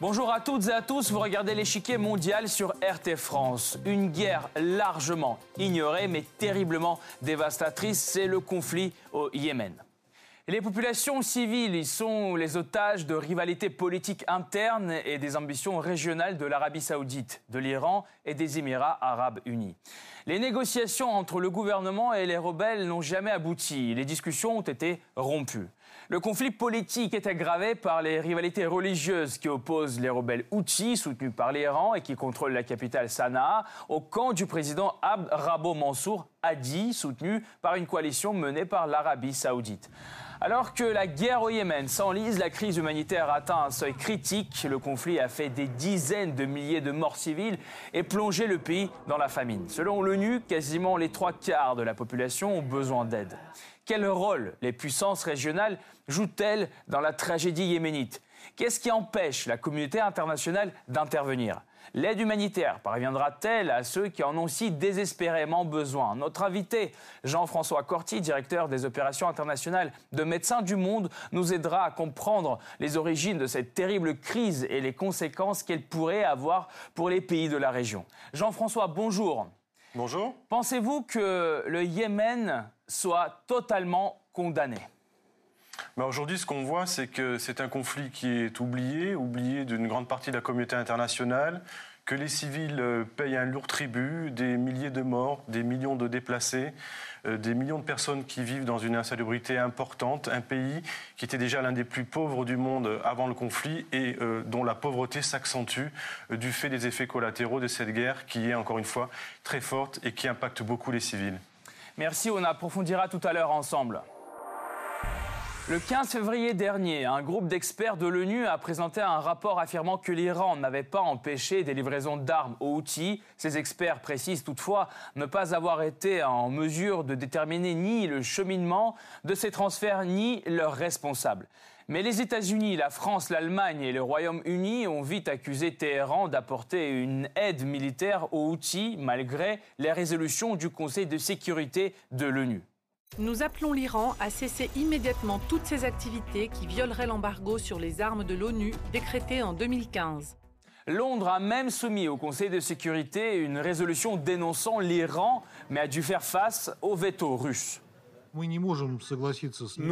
Bonjour à toutes et à tous, vous regardez l'échiquier mondial sur RT France. Une guerre largement ignorée mais terriblement dévastatrice, c'est le conflit au Yémen. Les populations civiles sont les otages de rivalités politiques internes et des ambitions régionales de l'Arabie saoudite, de l'Iran et des Émirats arabes unis. Les négociations entre le gouvernement et les rebelles n'ont jamais abouti. Les discussions ont été rompues. Le conflit politique est aggravé par les rivalités religieuses qui opposent les rebelles Houthis, soutenus par l'Iran et qui contrôlent la capitale Sanaa, au camp du président Abd Rabo Mansour Hadi, soutenu par une coalition menée par l'Arabie saoudite. Alors que la guerre au Yémen s'enlise, la crise humanitaire atteint un seuil critique. Le conflit a fait des dizaines de milliers de morts civiles et plongé le pays dans la famine. Selon l'ONU, quasiment les trois quarts de la population ont besoin d'aide. Quel rôle les puissances régionales jouent-elles dans la tragédie yéménite? Qu'est-ce qui empêche la communauté internationale d'intervenir? L'aide humanitaire parviendra-t-elle à ceux qui en ont si désespérément besoin? Notre invité, Jean-François Corti, directeur des opérations internationales de Médecins du Monde, nous aidera à comprendre les origines de cette terrible crise et les conséquences qu'elle pourrait avoir pour les pays de la région. Jean-François, bonjour. Bonjour. Pensez-vous que le Yémen soit totalement condamné? Bah, Aujourd'hui, ce qu'on voit, c'est que c'est un conflit qui est oublié, oublié d'une grande partie de la communauté internationale, que les civils euh, payent un lourd tribut, des milliers de morts, des millions de déplacés, euh, des millions de personnes qui vivent dans une insalubrité importante, un pays qui était déjà l'un des plus pauvres du monde avant le conflit et euh, dont la pauvreté s'accentue du fait des effets collatéraux de cette guerre qui est encore une fois très forte et qui impacte beaucoup les civils. Merci, on approfondira tout à l'heure ensemble. Le 15 février dernier, un groupe d'experts de l'ONU a présenté un rapport affirmant que l'Iran n'avait pas empêché des livraisons d'armes aux outils. Ces experts précisent toutefois ne pas avoir été en mesure de déterminer ni le cheminement de ces transferts ni leurs responsables. Mais les États-Unis, la France, l'Allemagne et le Royaume-Uni ont vite accusé Téhéran d'apporter une aide militaire aux outils malgré les résolutions du Conseil de sécurité de l'ONU. Nous appelons l'Iran à cesser immédiatement toutes ces activités qui violeraient l'embargo sur les armes de l'ONU décrété en 2015. Londres a même soumis au Conseil de sécurité une résolution dénonçant l'Iran, mais a dû faire face au veto russe. Nous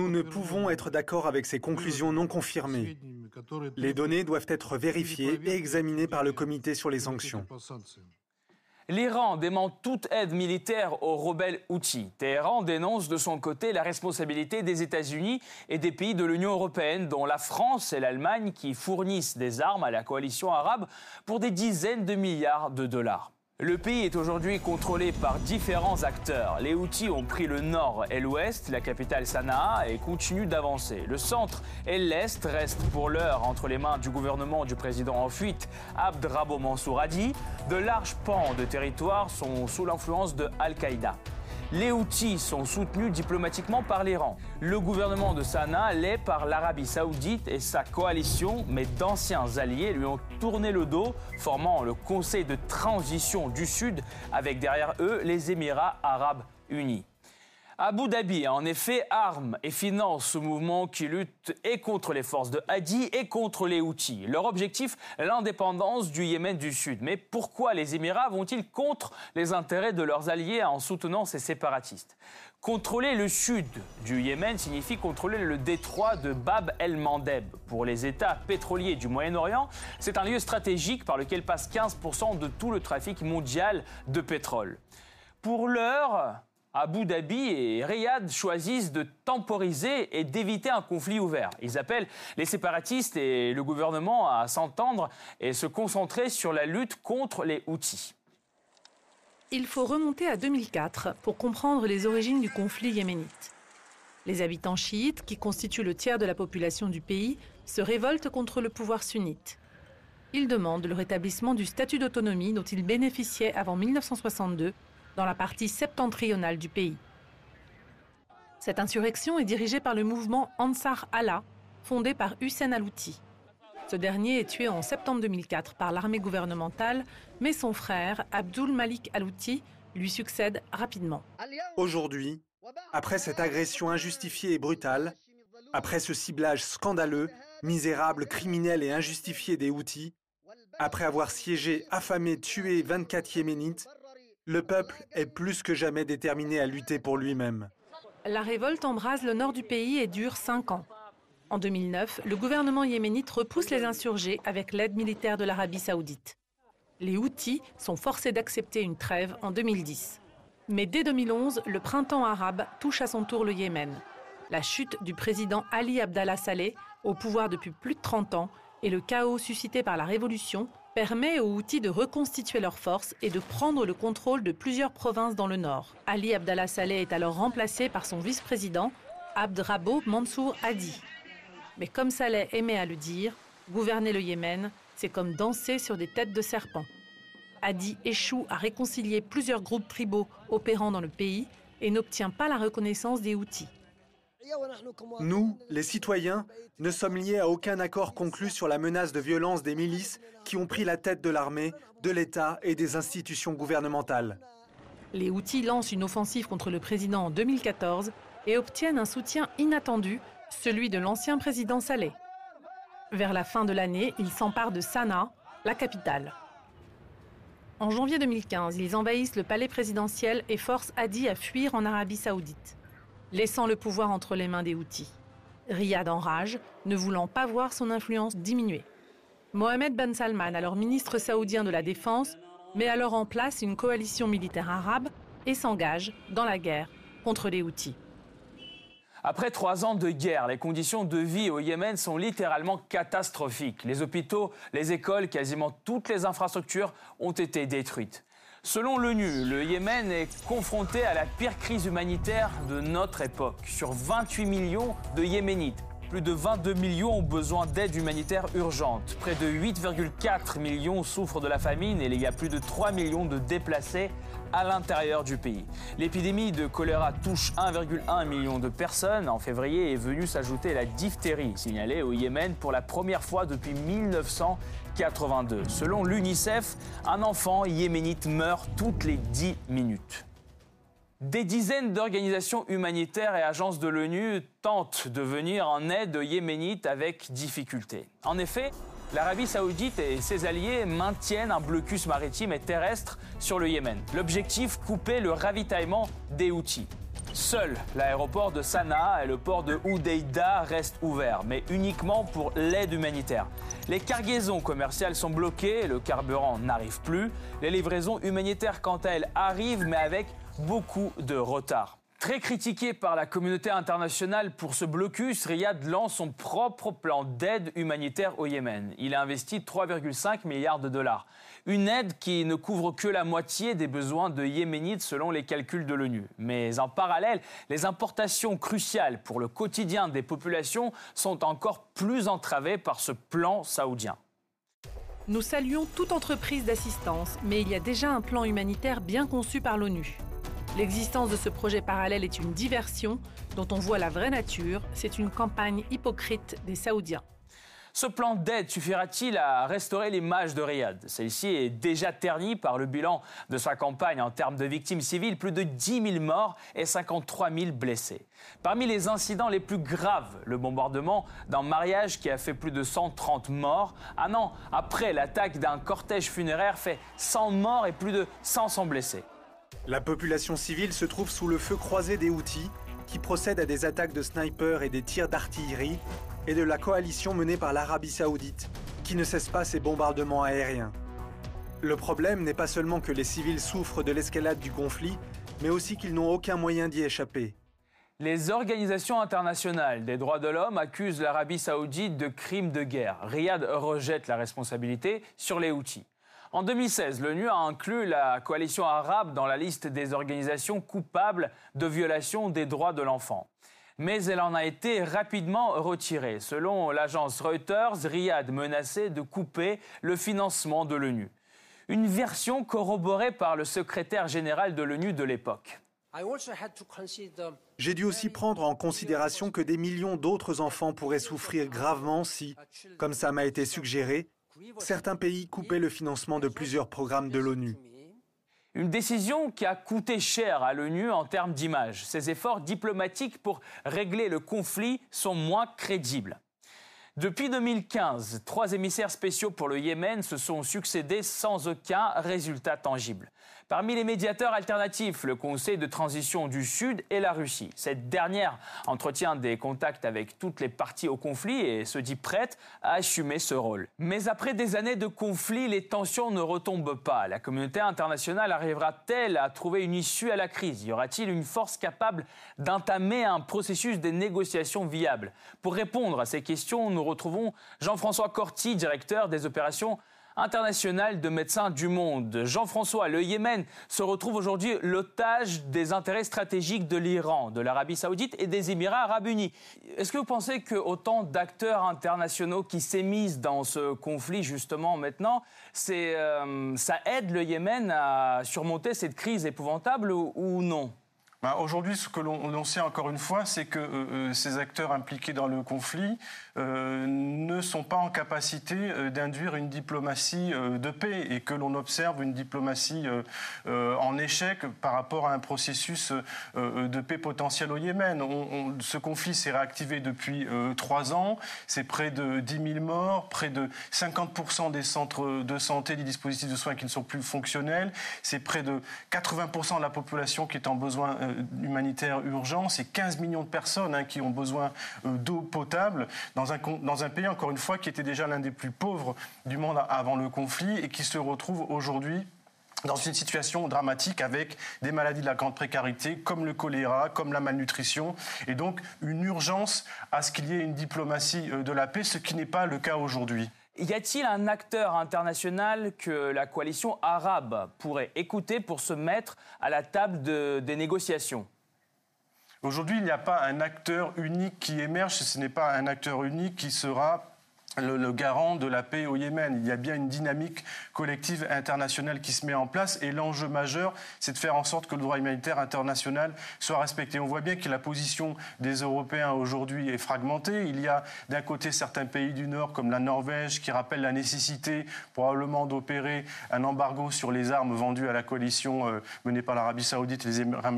ne pouvons être d'accord avec ces conclusions non confirmées. Les données doivent être vérifiées et examinées par le comité sur les sanctions. L'Iran dément toute aide militaire aux rebelles Houthis. Téhéran dénonce de son côté la responsabilité des États-Unis et des pays de l'Union européenne, dont la France et l'Allemagne, qui fournissent des armes à la coalition arabe pour des dizaines de milliards de dollars. Le pays est aujourd'hui contrôlé par différents acteurs. Les Houthis ont pris le nord et l'ouest, la capitale Sanaa, et continuent d'avancer. Le centre et l'est restent pour l'heure entre les mains du gouvernement du président en fuite, Abd Rabo Mansour Hadi. De larges pans de territoire sont sous l'influence de Al-Qaïda. Les Houthis sont soutenus diplomatiquement par l'Iran. Le gouvernement de Sanaa l'est par l'Arabie saoudite et sa coalition, mais d'anciens alliés lui ont tourné le dos, formant le Conseil de transition du Sud avec derrière eux les Émirats arabes unis. Abu Dhabi a en effet arme et finance ce mouvement qui lutte et contre les forces de Hadi et contre les Houthis. Leur objectif, l'indépendance du Yémen du Sud. Mais pourquoi les Émirats vont-ils contre les intérêts de leurs alliés en soutenant ces séparatistes? Contrôler le sud du Yémen signifie contrôler le détroit de Bab el-Mandeb. Pour les États pétroliers du Moyen-Orient, c'est un lieu stratégique par lequel passe 15% de tout le trafic mondial de pétrole. Pour l'heure, Abu Dhabi et Riyad choisissent de temporiser et d'éviter un conflit ouvert. Ils appellent les séparatistes et le gouvernement à s'entendre et se concentrer sur la lutte contre les Houthis. Il faut remonter à 2004 pour comprendre les origines du conflit yéménite. Les habitants chiites, qui constituent le tiers de la population du pays, se révoltent contre le pouvoir sunnite. Ils demandent le rétablissement du statut d'autonomie dont ils bénéficiaient avant 1962 dans la partie septentrionale du pays. Cette insurrection est dirigée par le mouvement Ansar Allah, fondé par Hussein Alouti. Ce dernier est tué en septembre 2004 par l'armée gouvernementale, mais son frère, Abdul Malik Alouti, lui succède rapidement. Aujourd'hui, après cette agression injustifiée et brutale, après ce ciblage scandaleux, misérables, criminels et injustifiés des Houthis, après avoir siégé, affamé, tué 24 Yéménites, le peuple est plus que jamais déterminé à lutter pour lui-même. La révolte embrase le nord du pays et dure cinq ans. En 2009, le gouvernement yéménite repousse les insurgés avec l'aide militaire de l'Arabie saoudite. Les Houthis sont forcés d'accepter une trêve en 2010. Mais dès 2011, le printemps arabe touche à son tour le Yémen. La chute du président Ali Abdallah Saleh, au pouvoir depuis plus de 30 ans, et le chaos suscité par la révolution permet aux Houthis de reconstituer leurs forces et de prendre le contrôle de plusieurs provinces dans le nord. Ali Abdallah Saleh est alors remplacé par son vice-président, Abd Rabo Mansour Hadi. Mais comme Saleh aimait à le dire, gouverner le Yémen, c'est comme danser sur des têtes de serpents. Hadi échoue à réconcilier plusieurs groupes tribaux opérant dans le pays et n'obtient pas la reconnaissance des Houthis. Nous, les citoyens, ne sommes liés à aucun accord conclu sur la menace de violence des milices qui ont pris la tête de l'armée, de l'État et des institutions gouvernementales. Les Houthis lancent une offensive contre le président en 2014 et obtiennent un soutien inattendu, celui de l'ancien président Saleh. Vers la fin de l'année, ils s'emparent de Sanaa, la capitale. En janvier 2015, ils envahissent le palais présidentiel et forcent Hadi à fuir en Arabie saoudite laissant le pouvoir entre les mains des Houthis. Riyad enrage, ne voulant pas voir son influence diminuer. Mohamed Ben Salman, alors ministre saoudien de la Défense, met alors en place une coalition militaire arabe et s'engage dans la guerre contre les Houthis. Après trois ans de guerre, les conditions de vie au Yémen sont littéralement catastrophiques. Les hôpitaux, les écoles, quasiment toutes les infrastructures ont été détruites. Selon l'ONU, le Yémen est confronté à la pire crise humanitaire de notre époque. Sur 28 millions de Yéménites, plus de 22 millions ont besoin d'aide humanitaire urgente. Près de 8,4 millions souffrent de la famine et il y a plus de 3 millions de déplacés à l'intérieur du pays. L'épidémie de choléra touche 1,1 million de personnes. En février est venue s'ajouter la diphtérie, signalée au Yémen pour la première fois depuis 1982. Selon l'UNICEF, un enfant yéménite meurt toutes les 10 minutes. Des dizaines d'organisations humanitaires et agences de l'ONU tentent de venir en aide aux Yéménites avec difficulté. En effet, l'Arabie saoudite et ses alliés maintiennent un blocus maritime et terrestre sur le Yémen. L'objectif, couper le ravitaillement des Houthis. Seul l'aéroport de Sanaa et le port de Houdeida restent ouverts, mais uniquement pour l'aide humanitaire. Les cargaisons commerciales sont bloquées, le carburant n'arrive plus. Les livraisons humanitaires, quant à elles, arrivent, mais avec beaucoup de retard. Très critiqué par la communauté internationale pour ce blocus, Riyad lance son propre plan d'aide humanitaire au Yémen. Il a investi 3,5 milliards de dollars. Une aide qui ne couvre que la moitié des besoins de Yéménites selon les calculs de l'ONU. Mais en parallèle, les importations cruciales pour le quotidien des populations sont encore plus entravées par ce plan saoudien. Nous saluons toute entreprise d'assistance, mais il y a déjà un plan humanitaire bien conçu par l'ONU. L'existence de ce projet parallèle est une diversion dont on voit la vraie nature. C'est une campagne hypocrite des Saoudiens. Ce plan d'aide suffira-t-il à restaurer l'image de Riyad? Celle-ci est déjà ternie par le bilan de sa campagne en termes de victimes civiles, plus de 10 000 morts et 53 000 blessés. Parmi les incidents les plus graves, le bombardement d'un mariage qui a fait plus de 130 morts. Un an après, l'attaque d'un cortège funéraire fait 100 morts et plus de 500 blessés. La population civile se trouve sous le feu croisé des Houthis, qui procèdent à des attaques de snipers et des tirs d'artillerie, et de la coalition menée par l'Arabie saoudite, qui ne cesse pas ses bombardements aériens. Le problème n'est pas seulement que les civils souffrent de l'escalade du conflit, mais aussi qu'ils n'ont aucun moyen d'y échapper. Les organisations internationales des droits de l'homme accusent l'Arabie saoudite de crimes de guerre. Riyad rejette la responsabilité sur les Houthis. En 2016, l'ONU a inclus la coalition arabe dans la liste des organisations coupables de violation des droits de l'enfant. Mais elle en a été rapidement retirée. Selon l'agence Reuters, Riyad menaçait de couper le financement de l'ONU. Une version corroborée par le secrétaire général de l'ONU de l'époque. J'ai dû aussi prendre en considération que des millions d'autres enfants pourraient souffrir gravement si, comme ça m'a été suggéré, certains pays coupaient le financement de plusieurs programmes de l'ONU. Une décision qui a coûté cher à l'ONU en termes d'image. Ses efforts diplomatiques pour régler le conflit sont moins crédibles. Depuis 2015, trois émissaires spéciaux pour le Yémen se sont succédés sans aucun résultat tangible. Parmi les médiateurs alternatifs, le Conseil de transition du Sud et la Russie. Cette dernière entretient des contacts avec toutes les parties au conflit et se dit prête à assumer ce rôle. Mais après des années de conflit, les tensions ne retombent pas. La communauté internationale arrivera-t-elle à trouver une issue à la crise? Y aura-t-il une force capable d'entamer un processus de négociations viable Pour répondre à ces questions, nous retrouvons Jean-François Corti, directeur des opérations international de médecins du monde. Jean-François, le Yémen se retrouve aujourd'hui l'otage des intérêts stratégiques de l'Iran, de l'Arabie saoudite et des Émirats arabes unis. Est-ce que vous pensez que autant d'acteurs internationaux qui s'émisent dans ce conflit justement maintenant, euh, ça aide le Yémen à surmonter cette crise épouvantable ou non? Bah, aujourd'hui, ce que l'on sait encore une fois, c'est que euh, euh, ces acteurs impliqués dans le conflit euh, ne sont pas en capacité d'induire une diplomatie de paix et que l'on observe une diplomatie en échec par rapport à un processus de paix potentiel au Yémen. ce conflit s'est réactivé depuis trois ans. C'est près de 10 000 morts, près de 50% des centres de santé, des dispositifs de soins qui ne sont plus fonctionnels. C'est près de 80% de la population qui est en besoin humanitaire urgent. C'est 15 millions de personnes hein, qui ont besoin euh, d'eau potable dans un, dans un pays, encore une fois, qui était déjà l'un des plus pauvres du monde avant le conflit et qui se retrouve aujourd'hui dans une situation dramatique avec des maladies de la grande précarité comme le choléra, comme la malnutrition, et donc une urgence à ce qu'il y ait une diplomatie euh, de la paix, ce qui n'est pas le cas aujourd'hui. Y a-t-il un acteur international que la coalition arabe pourrait écouter pour se mettre à la table des négociations? Aujourd'hui, il n'y a pas un acteur unique qui émerge, ce n'est pas un acteur unique qui sera le, garant de la paix au Yémen. Il y a bien une dynamique collective internationale qui se met en place et l'enjeu majeur, c'est de faire en sorte que le droit humanitaire international soit respecté. On voit bien que la position des Européens aujourd'hui est fragmentée. Il y a d'un côté certains pays du Nord comme la Norvège qui rappellent la nécessité probablement d'opérer un embargo sur les armes vendues à la coalition euh, menée par l'Arabie saoudite et les Émirats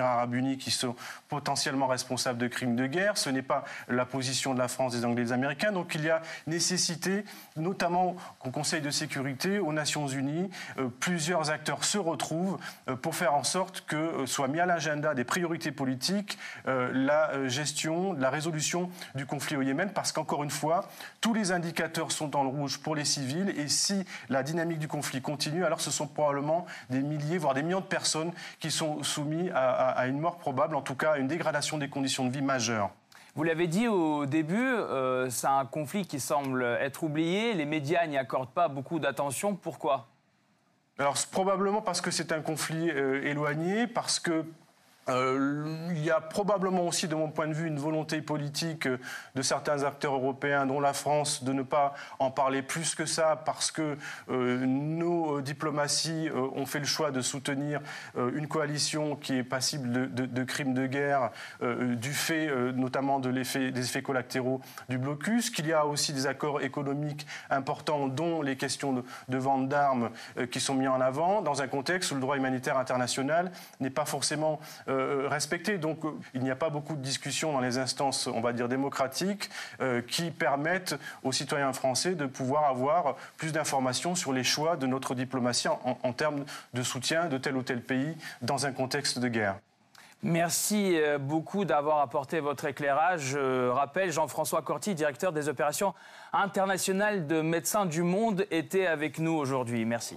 arabes unis qui sont potentiellement responsables de crimes de guerre. Ce n'est pas la position de la France, des Anglais, des Américains. Donc il y a nécessité, notamment au Conseil de sécurité, aux Nations Unies, euh, plusieurs acteurs se retrouvent euh, pour faire en sorte que euh, soit mis à l'agenda des priorités politiques la gestion, la résolution du conflit au Yémen, parce qu'encore une fois, tous les indicateurs sont le rouge pour les civils, et si la dynamique du conflit continue, alors ce sont probablement des milliers, voire des millions de personnes qui sont soumises à une mort probable, en tout cas à une dégradation des conditions de vie majeure. Vous l'avez dit au début, euh, c'est un conflit qui semble être oublié. Les médias n'y accordent pas beaucoup d'attention. Pourquoi? Alors probablement parce que c'est un conflit euh, éloigné, parce que euh, il y a probablement aussi, de mon point de vue, une volonté politique euh, de certains acteurs européens, dont la France, de ne pas en parler plus que ça, parce que euh, nos diplomaties ont fait le choix de soutenir une coalition qui est passible de, crimes de guerre, du fait notamment de des effets collatéraux du blocus, qu'il y a aussi des accords économiques importants, dont les questions de vente d'armes qui sont mis en avant, dans un contexte où le droit humanitaire international n'est pas forcément euh. Donc euh, il n'y a pas beaucoup de discussions dans les instances, on va dire, démocratiques euh, qui permettent aux citoyens français de pouvoir avoir plus d'informations sur les choix de notre diplomatie en, termes de soutien de tel ou tel pays dans un contexte de guerre. Merci beaucoup d'avoir apporté votre éclairage. Je rappelle, Jean-François Corti, directeur des opérations internationales de Médecins du Monde, était avec nous aujourd'hui. Merci.